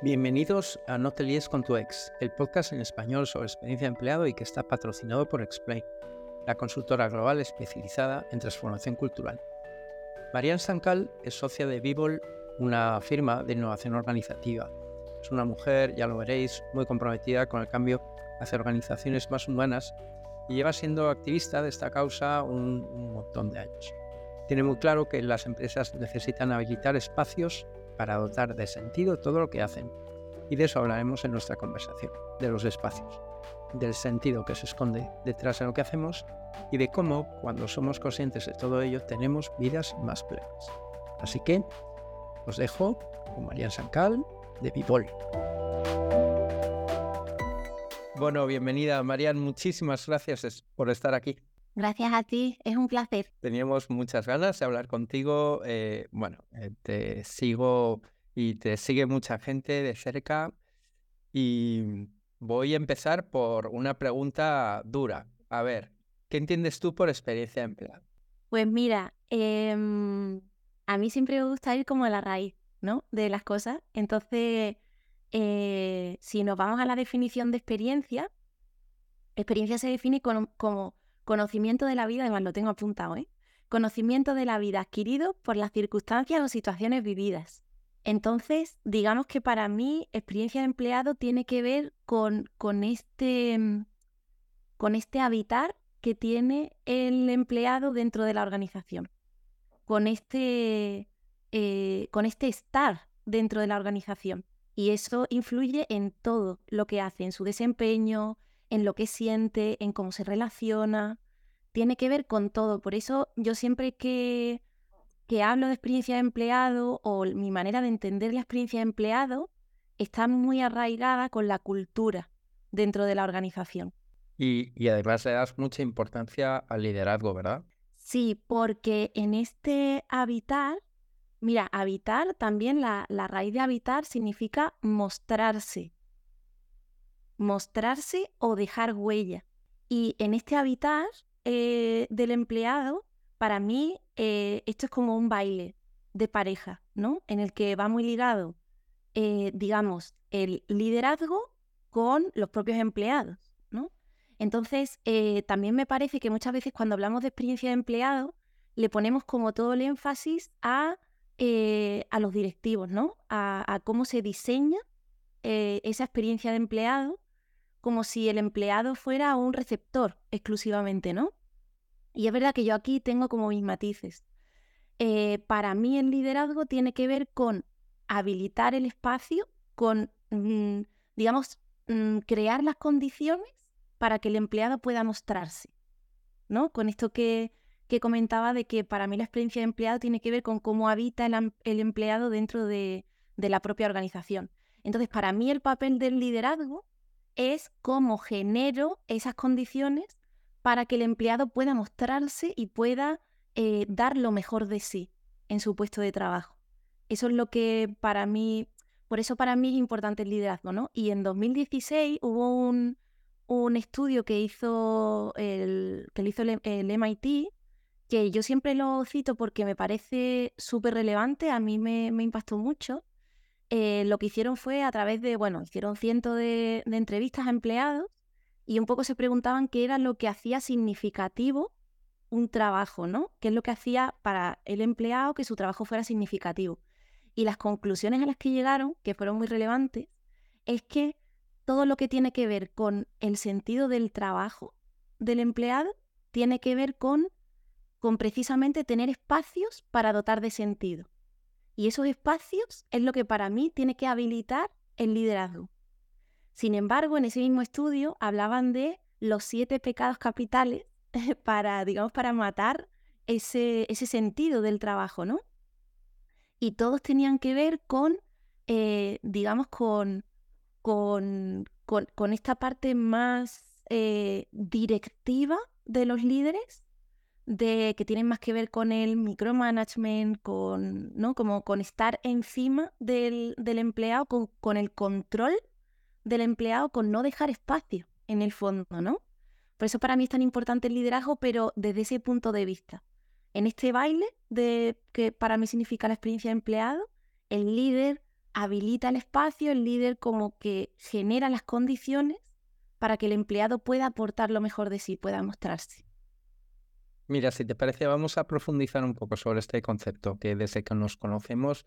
Bienvenidos a No te líes con tu ex, el podcast en español sobre experiencia de empleado y que está patrocinado por Explain, la consultora global especializada en transformación cultural. Marianne Sancal es socia de Vivol, una firma de innovación organizativa. Es una mujer, ya lo veréis, muy comprometida con el cambio hacia organizaciones más humanas y lleva siendo activista de esta causa un, un montón de años. Tiene muy claro que las empresas necesitan habilitar espacios para dotar de sentido todo lo que hacen. Y de eso hablaremos en nuestra conversación, de los espacios, del sentido que se esconde detrás de lo que hacemos y de cómo, cuando somos conscientes de todo ello, tenemos vidas más plenas. Así que os dejo con Marian Sancal de Bibol. Bueno, bienvenida Marian, muchísimas gracias por estar aquí. Gracias a ti, es un placer. Teníamos muchas ganas de hablar contigo. Eh, bueno, eh, te sigo y te sigue mucha gente de cerca y voy a empezar por una pregunta dura. A ver, ¿qué entiendes tú por experiencia de empleado? Pues mira, em, a mí siempre me gusta ir como a la raíz, ¿no? De las cosas. Entonces, eh, si nos vamos a la definición de experiencia, experiencia se define como Conocimiento de la vida, además lo tengo apuntado, ¿eh? Conocimiento de la vida adquirido por las circunstancias o situaciones vividas. Entonces, digamos que para mí experiencia de empleado tiene que ver con, con, este, mm, con este habitar que tiene el empleado dentro de la organización, con este, eh, con este estar dentro de la organización. Y eso influye en todo lo que hace, en su desempeño, en lo que siente, en cómo se relaciona, tiene que ver con todo. Por eso yo siempre que, que hablo de experiencia de empleado o mi manera de entender la experiencia de empleado está muy arraigada con la cultura dentro de la organización. Y, y además le das mucha importancia al liderazgo, ¿verdad? Sí, porque en este habitar, mira, habitar también, la, la raíz de habitar significa mostrarse, mostrarse o dejar huella. Y en este habitar eh, del empleado, para mí eh, esto es como un baile de pareja, ¿no? En el que va muy ligado, eh, digamos, el liderazgo con los propios empleados, ¿no? Entonces, también me parece que muchas veces cuando hablamos de experiencia de empleado, le ponemos como todo el énfasis a, a los directivos, ¿no? a cómo se diseña esa experiencia de empleado como si el empleado fuera un receptor exclusivamente, ¿no? Y es verdad que yo aquí tengo como mis matices. Eh, para mí el liderazgo tiene que ver con habilitar el espacio, con, mm, digamos, mm, crear las condiciones para que el empleado pueda mostrarse, ¿no? Con esto que, comentaba de que para mí la experiencia de empleado tiene que ver con cómo habita el, el empleado dentro de, de la propia organización. Entonces, para mí el papel del liderazgo es cómo genero esas condiciones para que el empleado pueda mostrarse y pueda eh, dar lo mejor de sí en su puesto de trabajo. Eso es lo que para mí, por eso para mí es importante el liderazgo, ¿no? Y en 2016 hubo un, estudio que hizo el, que hizo el, MIT, que yo siempre lo cito porque me parece súper relevante, a mí me impactó mucho, eh, lo que hicieron fue a través de, bueno, hicieron cientos de, entrevistas a empleados y un poco se preguntaban qué era lo que hacía significativo un trabajo, ¿no? ¿Qué es lo que hacía para el empleado que su trabajo fuera significativo? Y las conclusiones a las que llegaron, que fueron muy relevantes, es que todo lo que tiene que ver con el sentido del trabajo del empleado tiene que ver con, con precisamente tener espacios para dotar de sentido. Y esos espacios es lo que para mí tiene que habilitar el liderazgo. Sin embargo, en ese mismo estudio hablaban de los siete pecados capitales para, digamos, para matar ese, ese sentido del trabajo, ¿no? Y todos tenían que ver con, eh, digamos, con, con, con, esta parte más eh, directiva de los líderes de que tienen más que ver con el micromanagement, con, ¿no? Como con estar encima del, empleado, con, el control del empleado, con no dejar espacio en el fondo, ¿no? Por eso para mí es tan importante el liderazgo, pero desde ese punto de vista. En este baile de que para mí significa la experiencia de empleado, el líder habilita el espacio, el líder como que genera las condiciones para que el empleado pueda aportar lo mejor de sí, pueda mostrarse. Mira, si te parece, vamos a profundizar un poco sobre este concepto, que desde que nos conocemos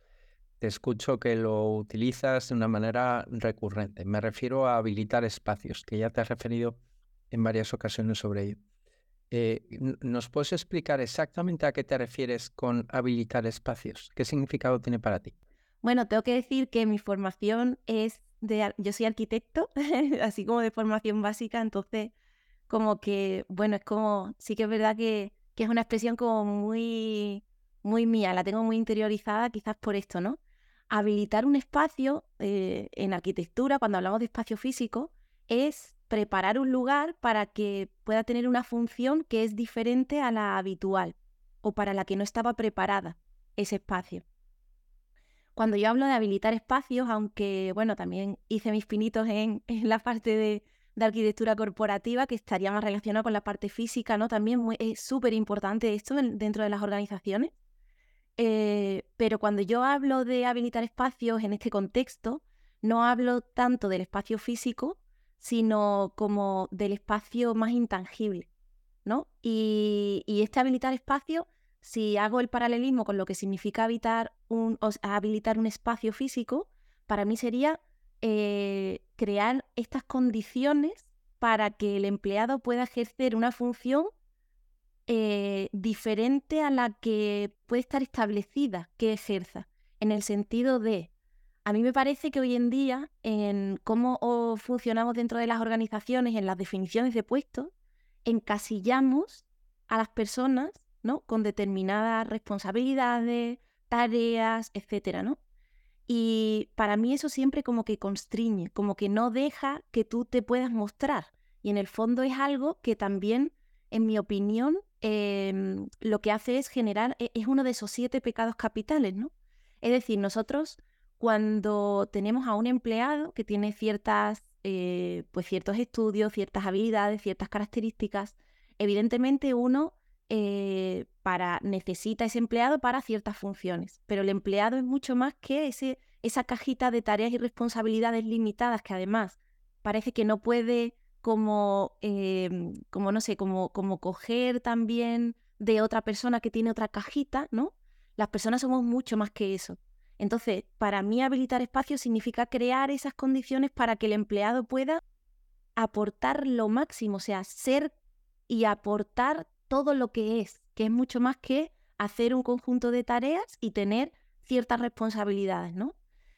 te escucho que lo utilizas de una manera recurrente. Me refiero a habilitar espacios, que ya te has referido en varias ocasiones sobre ello. Eh, ¿Nos puedes explicar exactamente a qué te refieres con habilitar espacios? ¿Qué significado tiene para ti? Bueno, tengo que decir que mi formación es de, yo soy arquitecto, así como de formación básica, entonces como que, bueno, es como, sí que es verdad que, que es una expresión como muy, muy mía, la tengo muy interiorizada quizás por esto, ¿no? habilitar un espacio eh, en arquitectura, cuando hablamos de espacio físico, es preparar un lugar para que pueda tener una función que es diferente a la habitual o para la que no estaba preparada ese espacio. Cuando yo hablo de habilitar espacios, aunque bueno, también hice mis pinitos en, la parte de, arquitectura corporativa, que estaría más relacionada con la parte física, ¿no? También es súper importante esto dentro de las organizaciones. Eh, pero cuando yo hablo de habilitar espacios en este contexto, no hablo tanto del espacio físico, sino como del espacio más intangible, ¿no? Y, este habilitar espacio, si hago el paralelismo con lo que significa habitar un, habilitar un espacio físico, para mí sería eh, crear estas condiciones para que el empleado pueda ejercer una función eh, diferente a la que puede estar establecida que ejerza, en el sentido de, a mí me parece que hoy en día, en cómo funcionamos dentro de las organizaciones, en las definiciones de puestos, encasillamos a las personas ¿no? con determinadas responsabilidades, tareas, etcétera, ¿no? Y para mí eso siempre como que constriñe, como que no deja que tú te puedas mostrar. Y en el fondo es algo que también, en mi opinión, Em, lo que hace es generar, e, es uno de esos siete pecados capitales, ¿no? Es decir, nosotros cuando tenemos a un empleado que tiene ciertas, eh, pues ciertos estudios, ciertas habilidades, ciertas características, evidentemente uno eh, para, necesita ese empleado para ciertas funciones, pero el empleado es mucho más que ese, esa cajita de tareas y responsabilidades limitadas que además parece que no puede como, em, como no sé, como, como coger también de otra persona que tiene otra cajita, ¿no? Las personas somos mucho más que eso. Entonces, para mí habilitar espacio significa crear esas condiciones para que el empleado pueda aportar lo máximo, o sea, ser y aportar todo lo que es, que es mucho más que hacer un conjunto de tareas y tener ciertas responsabilidades, ¿no?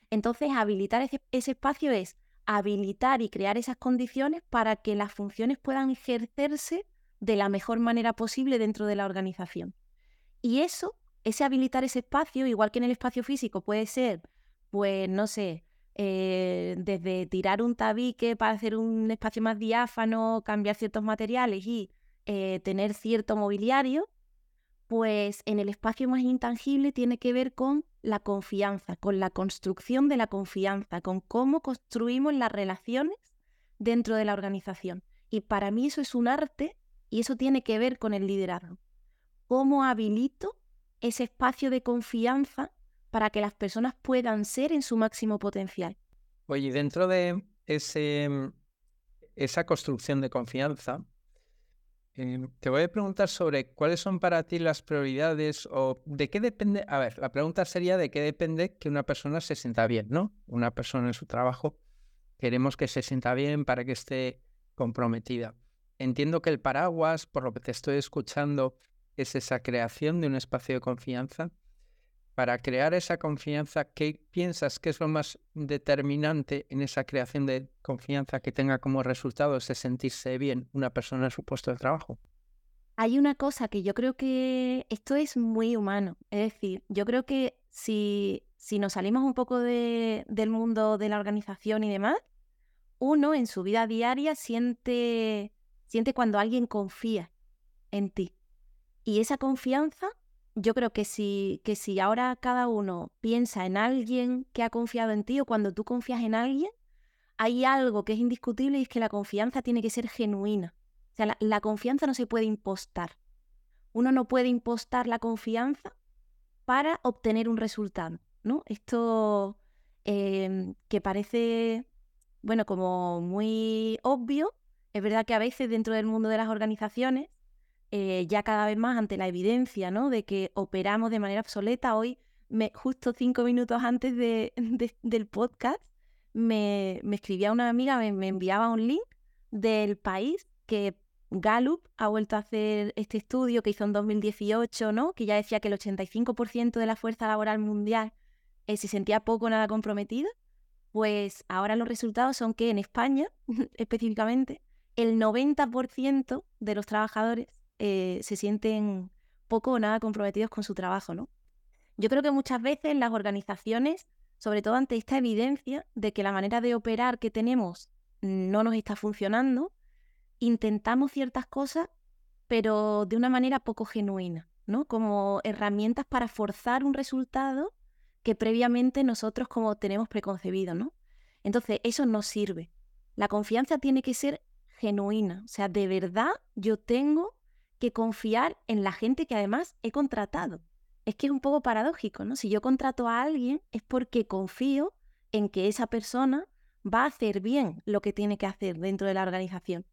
Entonces, habilitar ese, espacio es habilitar y crear esas condiciones para que las funciones puedan ejercerse de la mejor manera posible dentro de la organización. Y eso, ese habilitar ese espacio, igual que en el espacio físico, puede ser, pues no sé, eh, desde tirar un tabique para hacer un espacio más diáfano, cambiar ciertos materiales y eh, tener cierto mobiliario, pues en el espacio más intangible tiene que ver con la confianza, con la construcción de la confianza, con cómo construimos las relaciones dentro de la organización. Y para mí eso es un arte y eso tiene que ver con el liderazgo. ¿Cómo habilito ese espacio de confianza para que las personas puedan ser en su máximo potencial? Oye, dentro de ese, esa construcción de confianza, Em, te voy a preguntar sobre cuáles son para ti las prioridades o de qué depende. A ver, la pregunta sería de qué depende que una persona se sienta bien, ¿no? Una persona en su trabajo queremos que se sienta bien para que esté comprometida. Entiendo que el paraguas, por lo que te estoy escuchando, es esa creación de un espacio de confianza para crear esa confianza, ¿qué piensas que es lo más determinante en esa creación de confianza que tenga como resultado ese sentirse bien una persona en su puesto de trabajo? Hay una cosa que yo creo que esto es muy humano. Es decir, yo creo que si, si nos salimos un poco del mundo de la organización y demás, uno en su vida diaria siente, siente cuando alguien confía en ti. Y esa confianza yo creo que si, que si ahora cada uno piensa en alguien que ha confiado en ti o cuando tú confías en alguien, hay algo que es indiscutible y es que la confianza tiene que ser genuina. O sea, la, confianza no se puede impostar. Uno no puede impostar la confianza para obtener un resultado, ¿no? Esto, em, que parece, bueno, como muy obvio. Es verdad que a veces dentro del mundo de las organizaciones, eh, ya cada vez más ante la evidencia, ¿no? De que operamos de manera obsoleta. Hoy, me, justo cinco minutos antes de, del podcast, me, escribía una amiga, me enviaba un link del país que Gallup ha vuelto a hacer este estudio que hizo en 2018, ¿no? Que ya decía que el 85% de la fuerza laboral mundial eh, se sentía poco o nada comprometida. Pues ahora los resultados son que en España, específicamente, el 90% de los trabajadores eh, se sienten poco o nada comprometidos con su trabajo, ¿no? Yo creo que muchas veces las organizaciones, sobre todo ante esta evidencia de que la manera de operar que tenemos no nos está funcionando, intentamos ciertas cosas, pero de una manera poco genuina, ¿no? Como herramientas para forzar un resultado que previamente nosotros como tenemos preconcebido, ¿no? Entonces, eso no sirve. La confianza tiene que ser genuina, o sea, de verdad yo tengo que confiar en la gente que además he contratado. Es que es un poco paradójico, ¿no? Si yo contrato a alguien es porque confío en que esa persona va a hacer bien lo que tiene que hacer dentro de la organización.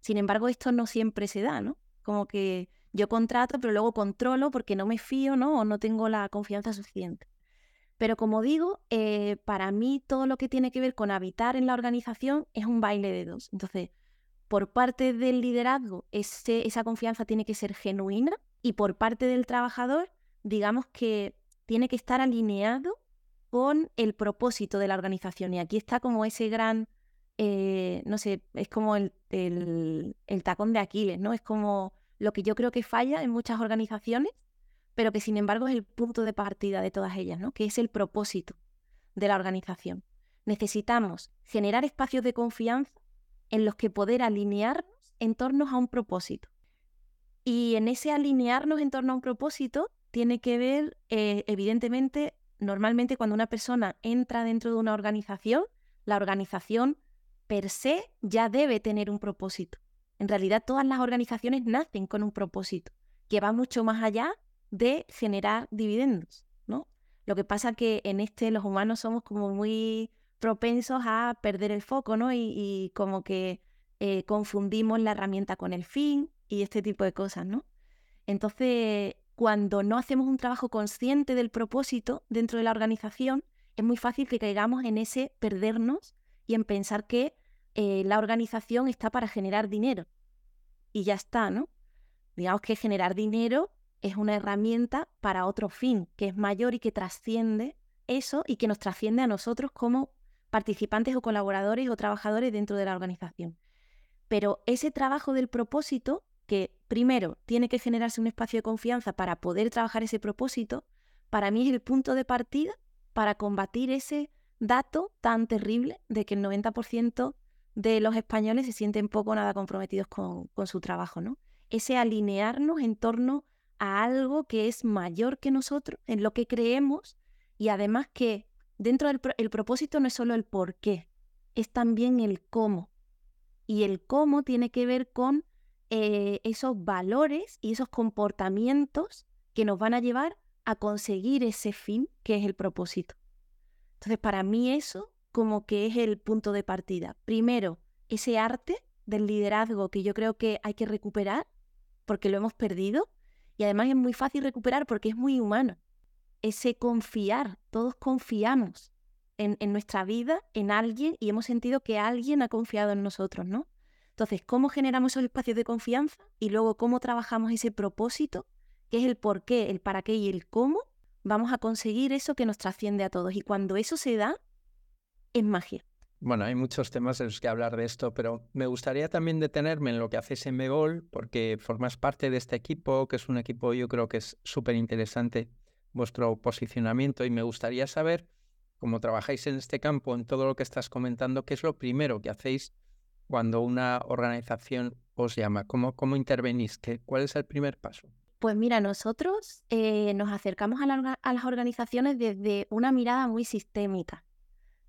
Sin embargo, esto no siempre se da, ¿no? Como que yo contrato, pero luego controlo porque no me fío, ¿no? O no tengo la confianza suficiente. Pero como digo, eh, para mí todo lo que tiene que ver con habitar en la organización es un baile de dos. Entonces, por parte del liderazgo, esa confianza tiene que ser genuina y por parte del trabajador, digamos que tiene que estar alineado con el propósito de la organización. Y aquí está como ese gran eh, no sé, es como el, tacón de Aquiles, ¿no? Es como lo que yo creo que falla en muchas organizaciones, pero que sin embargo es el punto de partida de todas ellas, ¿no? Que es el propósito de la organización. Necesitamos generar espacios de confianza en los que poder alinearnos en torno a un propósito. Y en ese alinearnos en torno a un propósito tiene que ver, eh, evidentemente, normalmente cuando una persona entra dentro de una organización, la organización per se ya debe tener un propósito. En realidad todas las organizaciones nacen con un propósito que va mucho más allá de generar dividendos, ¿no? Lo que pasa que en este los humanos somos como muy propensos a perder el foco, ¿no? Y, como que eh, confundimos la herramienta con el fin y este tipo de cosas, ¿no? Entonces, cuando no hacemos un trabajo consciente del propósito dentro de la organización, es muy fácil que caigamos en ese perdernos y en pensar que eh, la organización está para generar dinero. Y ya está, ¿no? Digamos que generar dinero es una herramienta para otro fin, que es mayor y que trasciende eso y que nos trasciende a nosotros como participantes o colaboradores o trabajadores dentro de la organización. Pero ese trabajo del propósito, que primero tiene que generarse un espacio de confianza para poder trabajar ese propósito, para mí es el punto de partida para combatir ese dato tan terrible de que el 90% de los españoles se sienten poco o nada comprometidos con, su trabajo, ¿no? Ese alinearnos en torno a algo que es mayor que nosotros, en lo que creemos, y además que dentro del el propósito no es solo el por qué, es también el cómo. Y el cómo tiene que ver con eh, esos valores y esos comportamientos que nos van a llevar a conseguir ese fin que es el propósito. Entonces, para mí eso como que es el punto de partida. Primero, ese arte del liderazgo que yo creo que hay que recuperar porque lo hemos perdido y además es muy fácil recuperar porque es muy humano. Ese confiar, todos confiamos en, en, nuestra vida, en alguien y hemos sentido que alguien ha confiado en nosotros, ¿no? Entonces, ¿cómo generamos esos espacios de confianza? Y luego, ¿cómo trabajamos ese propósito? que es el por qué, el para qué y el cómo? vamos a conseguir eso que nos trasciende a todos. Y cuando eso se da, es magia. Bueno, hay muchos temas en los que hablar de esto, pero me gustaría también detenerme en lo que hacéis en Megol, porque formas parte de este equipo, que es un equipo yo creo que es súper interesante vuestro posicionamiento y me gustaría saber cómo trabajáis en este campo, en todo lo que estás comentando, qué es lo primero que hacéis cuando una organización os llama, cómo, cómo intervenís, ¿Qué, cuál es el primer paso. Pues mira, nosotros eh, nos acercamos a, las organizaciones desde una mirada muy sistémica.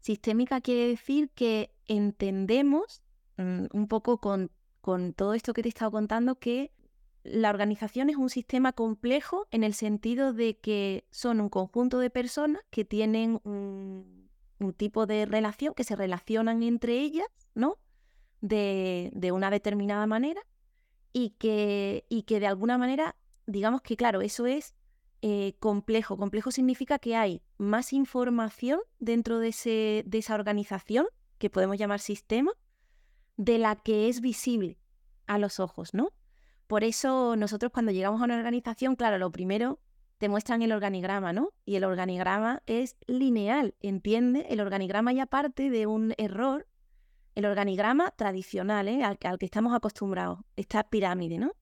Sistémica quiere decir que entendemos mm, un poco con, todo esto que te he estado contando que la organización es un sistema complejo en el sentido de que son un conjunto de personas que tienen un tipo de relación que se relacionan entre ellas, ¿no? De, de una determinada manera y que, y que de alguna manera, digamos que claro, eso es eh, complejo. Complejo significa que hay más información dentro de, ese, de esa organización, que podemos llamar sistema, de la que es visible a los ojos, ¿no? Por eso nosotros cuando llegamos a una organización, claro, lo primero te muestran el organigrama, ¿no? Y el organigrama es lineal, ¿entiende? El organigrama ya parte de un error, el organigrama tradicional, ¿eh? al, que estamos acostumbrados, esta pirámide, ¿no?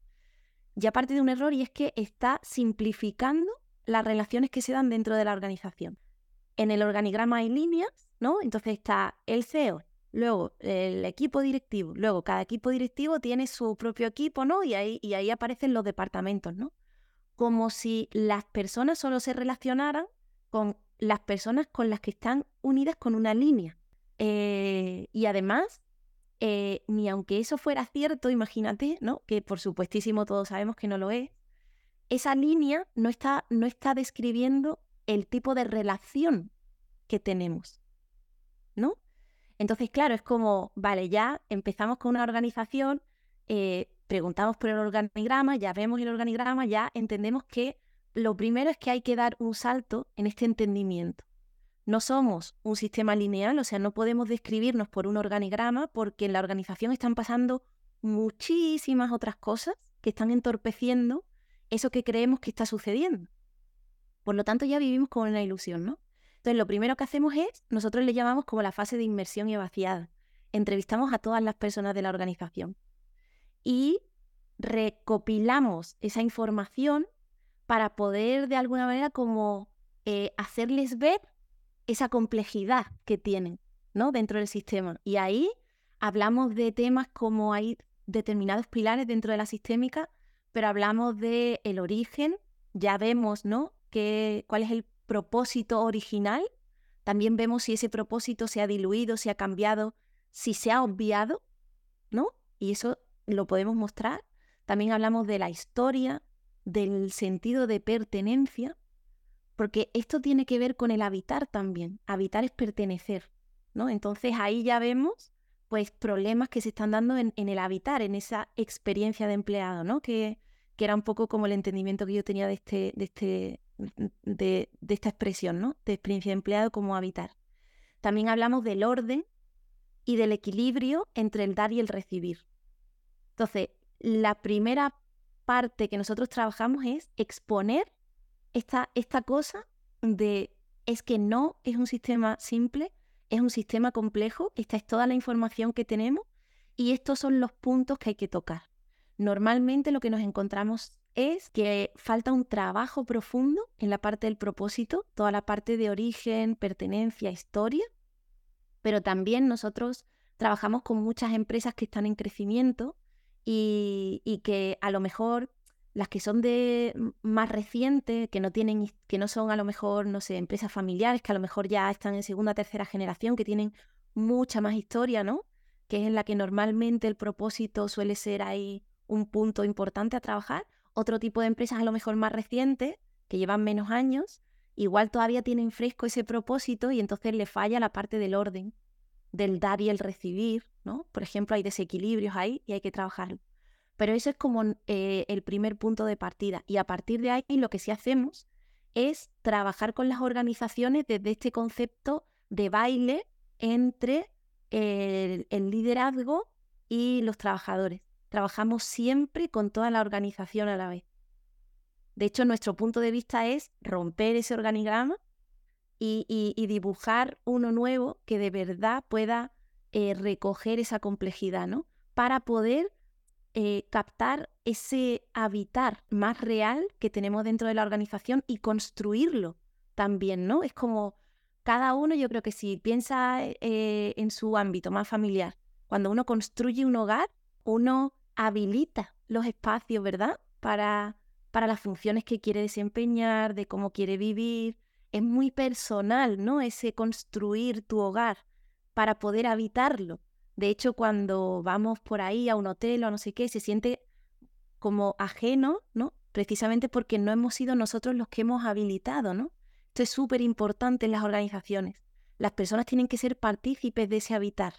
Ya parte de un error y es que está simplificando las relaciones que se dan dentro de la organización. En el organigrama hay líneas, ¿no? Entonces está el CEO, luego el equipo directivo, luego cada equipo directivo tiene su propio equipo, ¿no? Y ahí, y ahí aparecen los departamentos, ¿no? como si las personas solo se relacionaran con las personas con las que están unidas con una línea. Eh, y además, eh, ni aunque eso fuera cierto, imagínate, ¿no? Que por supuestísimo todos sabemos que no lo es, esa línea no está, no está describiendo el tipo de relación que tenemos, ¿no? Entonces, claro, es como, vale, ya empezamos con una organización, eh, preguntamos por el organigrama, ya vemos el organigrama, ya entendemos que lo primero es que hay que dar un salto en este entendimiento. No somos un sistema lineal, o sea, no podemos describirnos por un organigrama porque en la organización están pasando muchísimas otras cosas que están entorpeciendo eso que creemos que está sucediendo. Por lo tanto, ya vivimos con una ilusión, ¿no? Entonces, lo primero que hacemos es, nosotros le llamamos como la fase de inmersión y vaciada. Entrevistamos a todas las personas de la organización y recopilamos esa información para poder de alguna manera como eh, hacerles ver esa complejidad que tienen ¿no? dentro del sistema. Y ahí hablamos de temas como hay determinados pilares dentro de la sistémica, pero hablamos de el origen, ya vemos ¿no? Que, cuál es el propósito original, también vemos si ese propósito se ha diluido, se ha cambiado, si se ha obviado, ¿no? Y eso lo podemos mostrar. También hablamos de la historia, del sentido de pertenencia, porque esto tiene que ver con el habitar también. Habitar es pertenecer, ¿no? Entonces ahí ya vemos pues problemas que se están dando en, el habitar, en esa experiencia de empleado, ¿no? Que, que, era un poco como el entendimiento que yo tenía de, este, de, este, de, esta expresión, ¿no? De experiencia de empleado como habitar. También hablamos del orden y del equilibrio entre el dar y el recibir. Entonces, la primera parte que nosotros trabajamos es exponer esta, esta cosa de es que no es un sistema simple, es un sistema complejo, esta es toda la información que tenemos y estos son los puntos que hay que tocar. Normalmente lo que nos encontramos es que falta un trabajo profundo en la parte del propósito, toda la parte de origen, pertenencia, historia, pero también nosotros trabajamos con muchas empresas que están en crecimiento y, que a lo mejor las que son de más recientes, que no tienen, que no son a lo mejor, no sé, empresas familiares, que a lo mejor ya están en segunda tercera generación, que tienen mucha más historia, ¿no? Que es en la que normalmente el propósito suele ser ahí un punto importante a trabajar. Otro tipo de empresas a lo mejor más recientes, que llevan menos años, igual todavía tienen fresco ese propósito y entonces le falla la parte del orden, del dar y el recibir, ¿no? Por ejemplo, hay desequilibrios ahí y hay que trabajar. Pero eso es como eh, el primer punto de partida. Y a partir de ahí lo que sí hacemos es trabajar con las organizaciones desde este concepto de baile entre el liderazgo y los trabajadores. Trabajamos siempre con toda la organización a la vez. De hecho, nuestro punto de vista es romper ese organigrama y, dibujar uno nuevo que de verdad pueda eh, recoger esa complejidad, ¿no? Para poder eh, captar ese habitar más real que tenemos dentro de la organización y construirlo también, ¿no? Es como cada uno, yo creo que si piensa eh, en su ámbito más familiar, cuando uno construye un hogar, uno habilita los espacios, ¿verdad? Para, para las funciones que quiere desempeñar, de cómo quiere vivir, es muy personal, ¿no? Ese construir tu hogar para poder habitarlo. De hecho, cuando vamos por ahí a un hotel o no sé qué, se siente como ajeno, ¿no? Precisamente porque no hemos sido nosotros los que hemos habilitado, ¿no? Esto es súper importante en las organizaciones. las personas tienen que ser partícipes de ese habitar.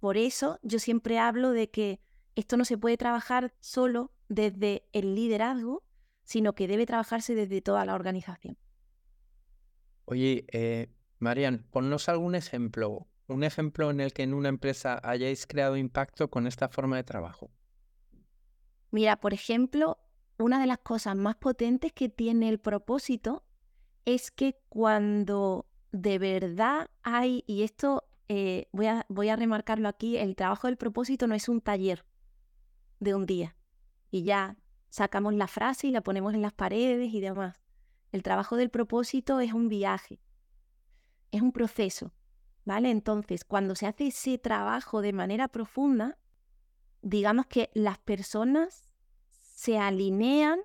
Por eso yo siempre hablo de que esto no se puede trabajar solo desde el liderazgo, sino que debe trabajarse desde toda la organización. Oye, eh, Marian, ponnos algún ejemplo, un ejemplo en el que en una empresa hayáis creado impacto con esta forma de trabajo. Mira, por ejemplo, una de las cosas más potentes que tiene el propósito es que cuando de verdad hay, y esto eh, voy, a, voy a remarcarlo aquí, el trabajo del propósito no es un taller de un día y ya sacamos la frase y la ponemos en las paredes y demás. El trabajo del propósito es un viaje, es un proceso, ¿vale? Entonces, cuando se hace ese trabajo de manera profunda, digamos que las personas se alinean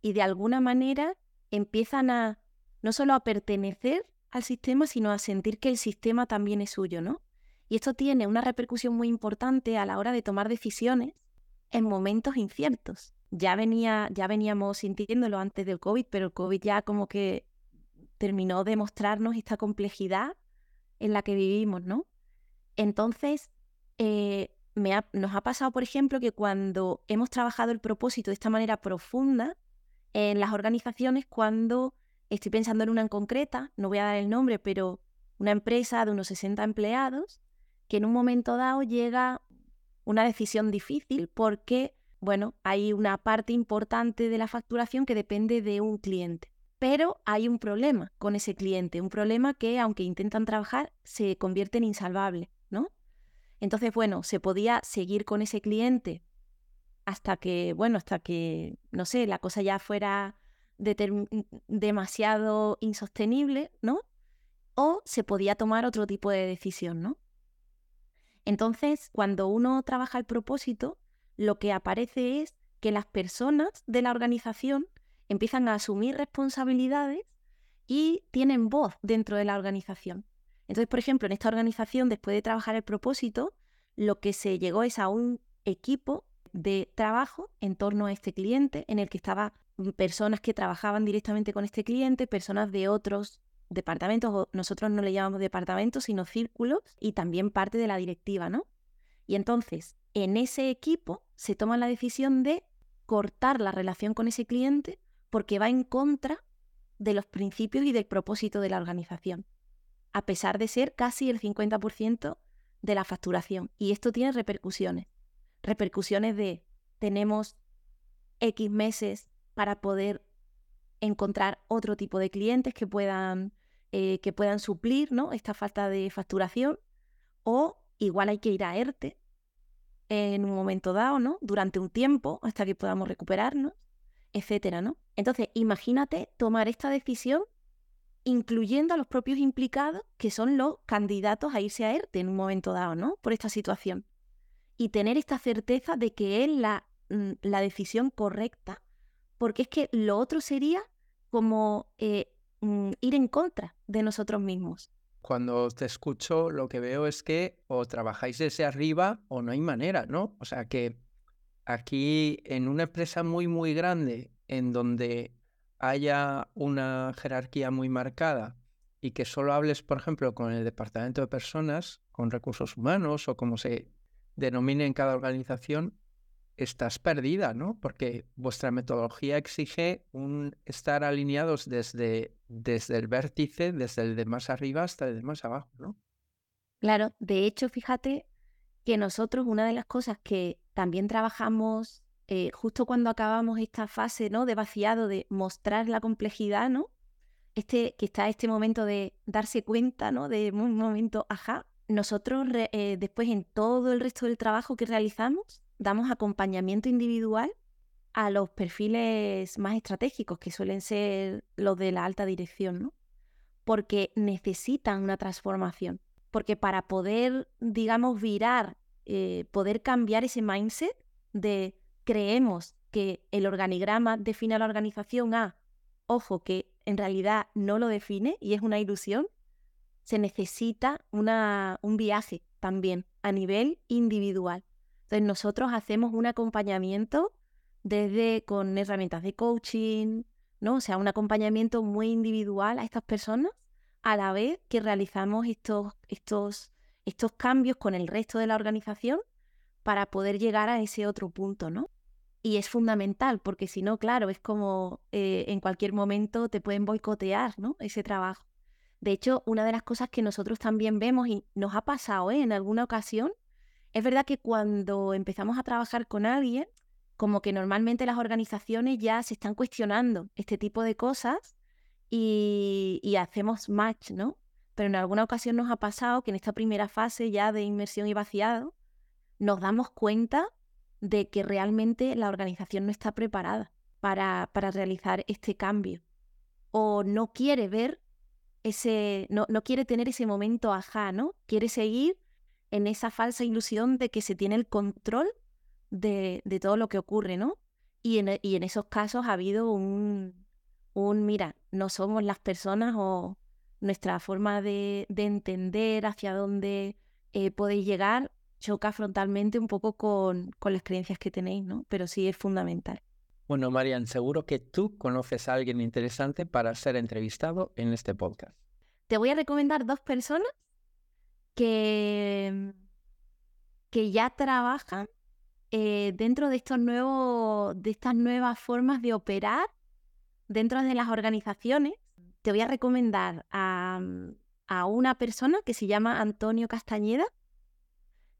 y de alguna manera empiezan a no solo a pertenecer al sistema, sino a sentir que el sistema también es suyo, ¿no? Y esto tiene una repercusión muy importante a la hora de tomar decisiones en momentos inciertos. Ya, venía, ya veníamos sintiéndolo antes del COVID, pero el COVID ya como que terminó de mostrarnos esta complejidad en la que vivimos, ¿no? Entonces, eh, nos ha pasado, por ejemplo, que cuando hemos trabajado el propósito de esta manera profunda en las organizaciones, cuando estoy pensando en una en concreta, no voy a dar el nombre, pero una empresa de unos 60 empleados, que en un momento dado llega una decisión difícil porque, bueno, hay una parte importante de la facturación que depende de un cliente. Pero hay un problema con ese cliente, un problema que, aunque intentan trabajar, se convierte en insalvable, ¿no? Entonces, bueno, se podía seguir con ese cliente hasta que, bueno, hasta que, no sé, la cosa ya fuera demasiado insostenible, ¿no? O se podía tomar otro tipo de decisión, ¿no? Entonces, cuando uno trabaja el propósito, lo que aparece es que las personas de la organización empiezan a asumir responsabilidades y tienen voz dentro de la organización. Entonces, por ejemplo, en esta organización, después de trabajar el propósito, lo que se llegó es a un equipo de trabajo en torno a este cliente, en el que estaban personas que trabajaban directamente con este cliente, personas de otros departamentos, o nosotros no le llamamos departamentos, sino círculos, y también parte de la directiva, ¿no? Y entonces, en ese equipo se toma la decisión de cortar la relación con ese cliente porque va en contra de los principios y del propósito de la organización, a pesar de ser casi el 50% de la facturación. Y esto tiene repercusiones. Repercusiones de tenemos X meses para poder encontrar otro tipo de clientes que puedan eh, que puedan suplir ¿no? esta falta de facturación o igual hay que ir a ERTE en un momento dado, ¿no? Durante un tiempo hasta que podamos recuperarnos, etcétera, ¿no? Entonces, imagínate tomar esta decisión incluyendo a los propios implicados que son los candidatos a irse a ERTE en un momento dado, ¿no? Por esta situación. Y tener esta certeza de que es la, mm, la decisión correcta, porque es que lo otro sería como eh, Mm, ir en contra de nosotros mismos. Cuando te escucho, lo que veo es que o trabajáis desde arriba o no hay manera, ¿no? O sea que aquí en una empresa muy, muy grande, en donde haya una jerarquía muy marcada y que solo hables, por ejemplo, con el departamento de personas, con recursos humanos o como se denomine en cada organización, estás perdida, ¿no? Porque vuestra metodología exige un estar alineados desde, desde el vértice, desde el de más arriba hasta el de más abajo, ¿no? Claro, de hecho, fíjate que nosotros una de las cosas que también trabajamos eh, justo cuando acabamos esta fase ¿no? de vaciado, de mostrar la complejidad, ¿no? Este, que está este momento de darse cuenta, ¿no? De un momento, ajá. Nosotros eh, después en todo el resto del trabajo que realizamos, damos acompañamiento individual a los perfiles más estratégicos, que suelen ser los de la alta dirección, ¿no? Porque necesitan una transformación. Porque para poder, digamos, virar, eh, poder cambiar ese mindset de creemos que el organigrama define a la organización A, ojo, que en realidad no lo define y es una ilusión, se necesita un viaje también a nivel individual. Entonces nosotros hacemos un acompañamiento desde con herramientas de coaching, ¿no? O sea, un acompañamiento muy individual a estas personas a la vez que realizamos estos, estos, estos cambios con el resto de la organización para poder llegar a ese otro punto, ¿no? Y es fundamental, porque si no, claro, es como eh, en cualquier momento te pueden boicotear, ¿no? Ese trabajo. De hecho, una de las cosas que nosotros también vemos y nos ha pasado ¿eh? en alguna ocasión, es verdad que cuando empezamos a trabajar con alguien, como que normalmente las organizaciones ya se están cuestionando este tipo de cosas y, hacemos match, ¿no? Pero en alguna ocasión nos ha pasado que en esta primera fase ya de inmersión y vaciado, nos damos cuenta de que realmente la organización no está preparada para, para realizar este cambio o no quiere ver ese, no, no, quiere tener ese momento ajá, ¿no? Quiere seguir en esa falsa ilusión de que se tiene el control de, de todo lo que ocurre, ¿no? Y en, y en, esos casos ha habido un, un, mira, no somos las personas o nuestra forma de, de entender hacia dónde eh, podéis llegar choca frontalmente un poco con, con las creencias que tenéis, ¿no? Pero sí es fundamental. Bueno, Marian, seguro que tú conoces a alguien interesante para ser entrevistado en este podcast. Te voy a recomendar dos personas que, que ya trabajan eh, dentro de, estos nuevos, de estas nuevas formas de operar dentro de las organizaciones. Te voy a recomendar a, a una persona que se llama Antonio Castañeda,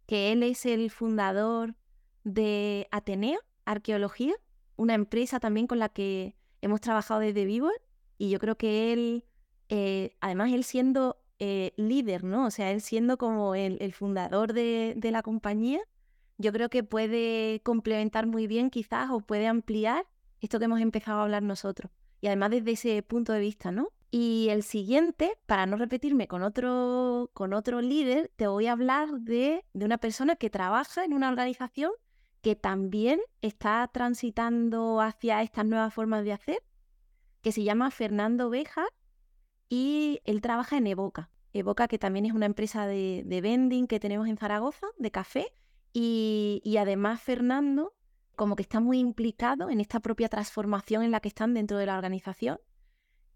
que él es el fundador de Ateneo Arqueología, una empresa también con la que hemos trabajado desde Vivo y yo creo que él, eh, además él siendo eh, líder, ¿no? O sea, él siendo como el, fundador de, de, la compañía, yo creo que puede complementar muy bien quizás o puede ampliar esto que hemos empezado a hablar nosotros. Y además desde ese punto de vista, ¿no? Y el siguiente, para no repetirme con otro, con otro líder, te voy a hablar de, de una persona que trabaja en una organización que también está transitando hacia estas nuevas formas de hacer, que se llama Fernando Beja y él trabaja en Evoca. Evoca, que también es una empresa de, de vending que tenemos en Zaragoza, de café, y, además Fernando como que está muy implicado en esta propia transformación en la que están dentro de la organización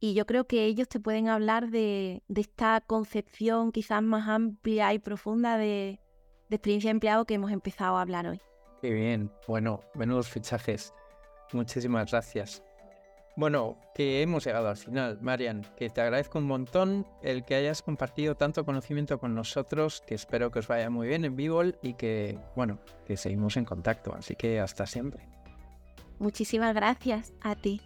y yo creo que ellos te pueden hablar de, esta concepción quizás más amplia y profunda de, experiencia de empleado que hemos empezado a hablar hoy. Qué bien, bueno, menudos fichajes. Muchísimas gracias. Bueno, que hemos llegado al final, Marian, que te agradezco un montón el que hayas compartido tanto conocimiento con nosotros, que espero que os vaya muy bien en vivo y que, bueno, que seguimos en contacto, así que hasta siempre. Muchísimas gracias a ti.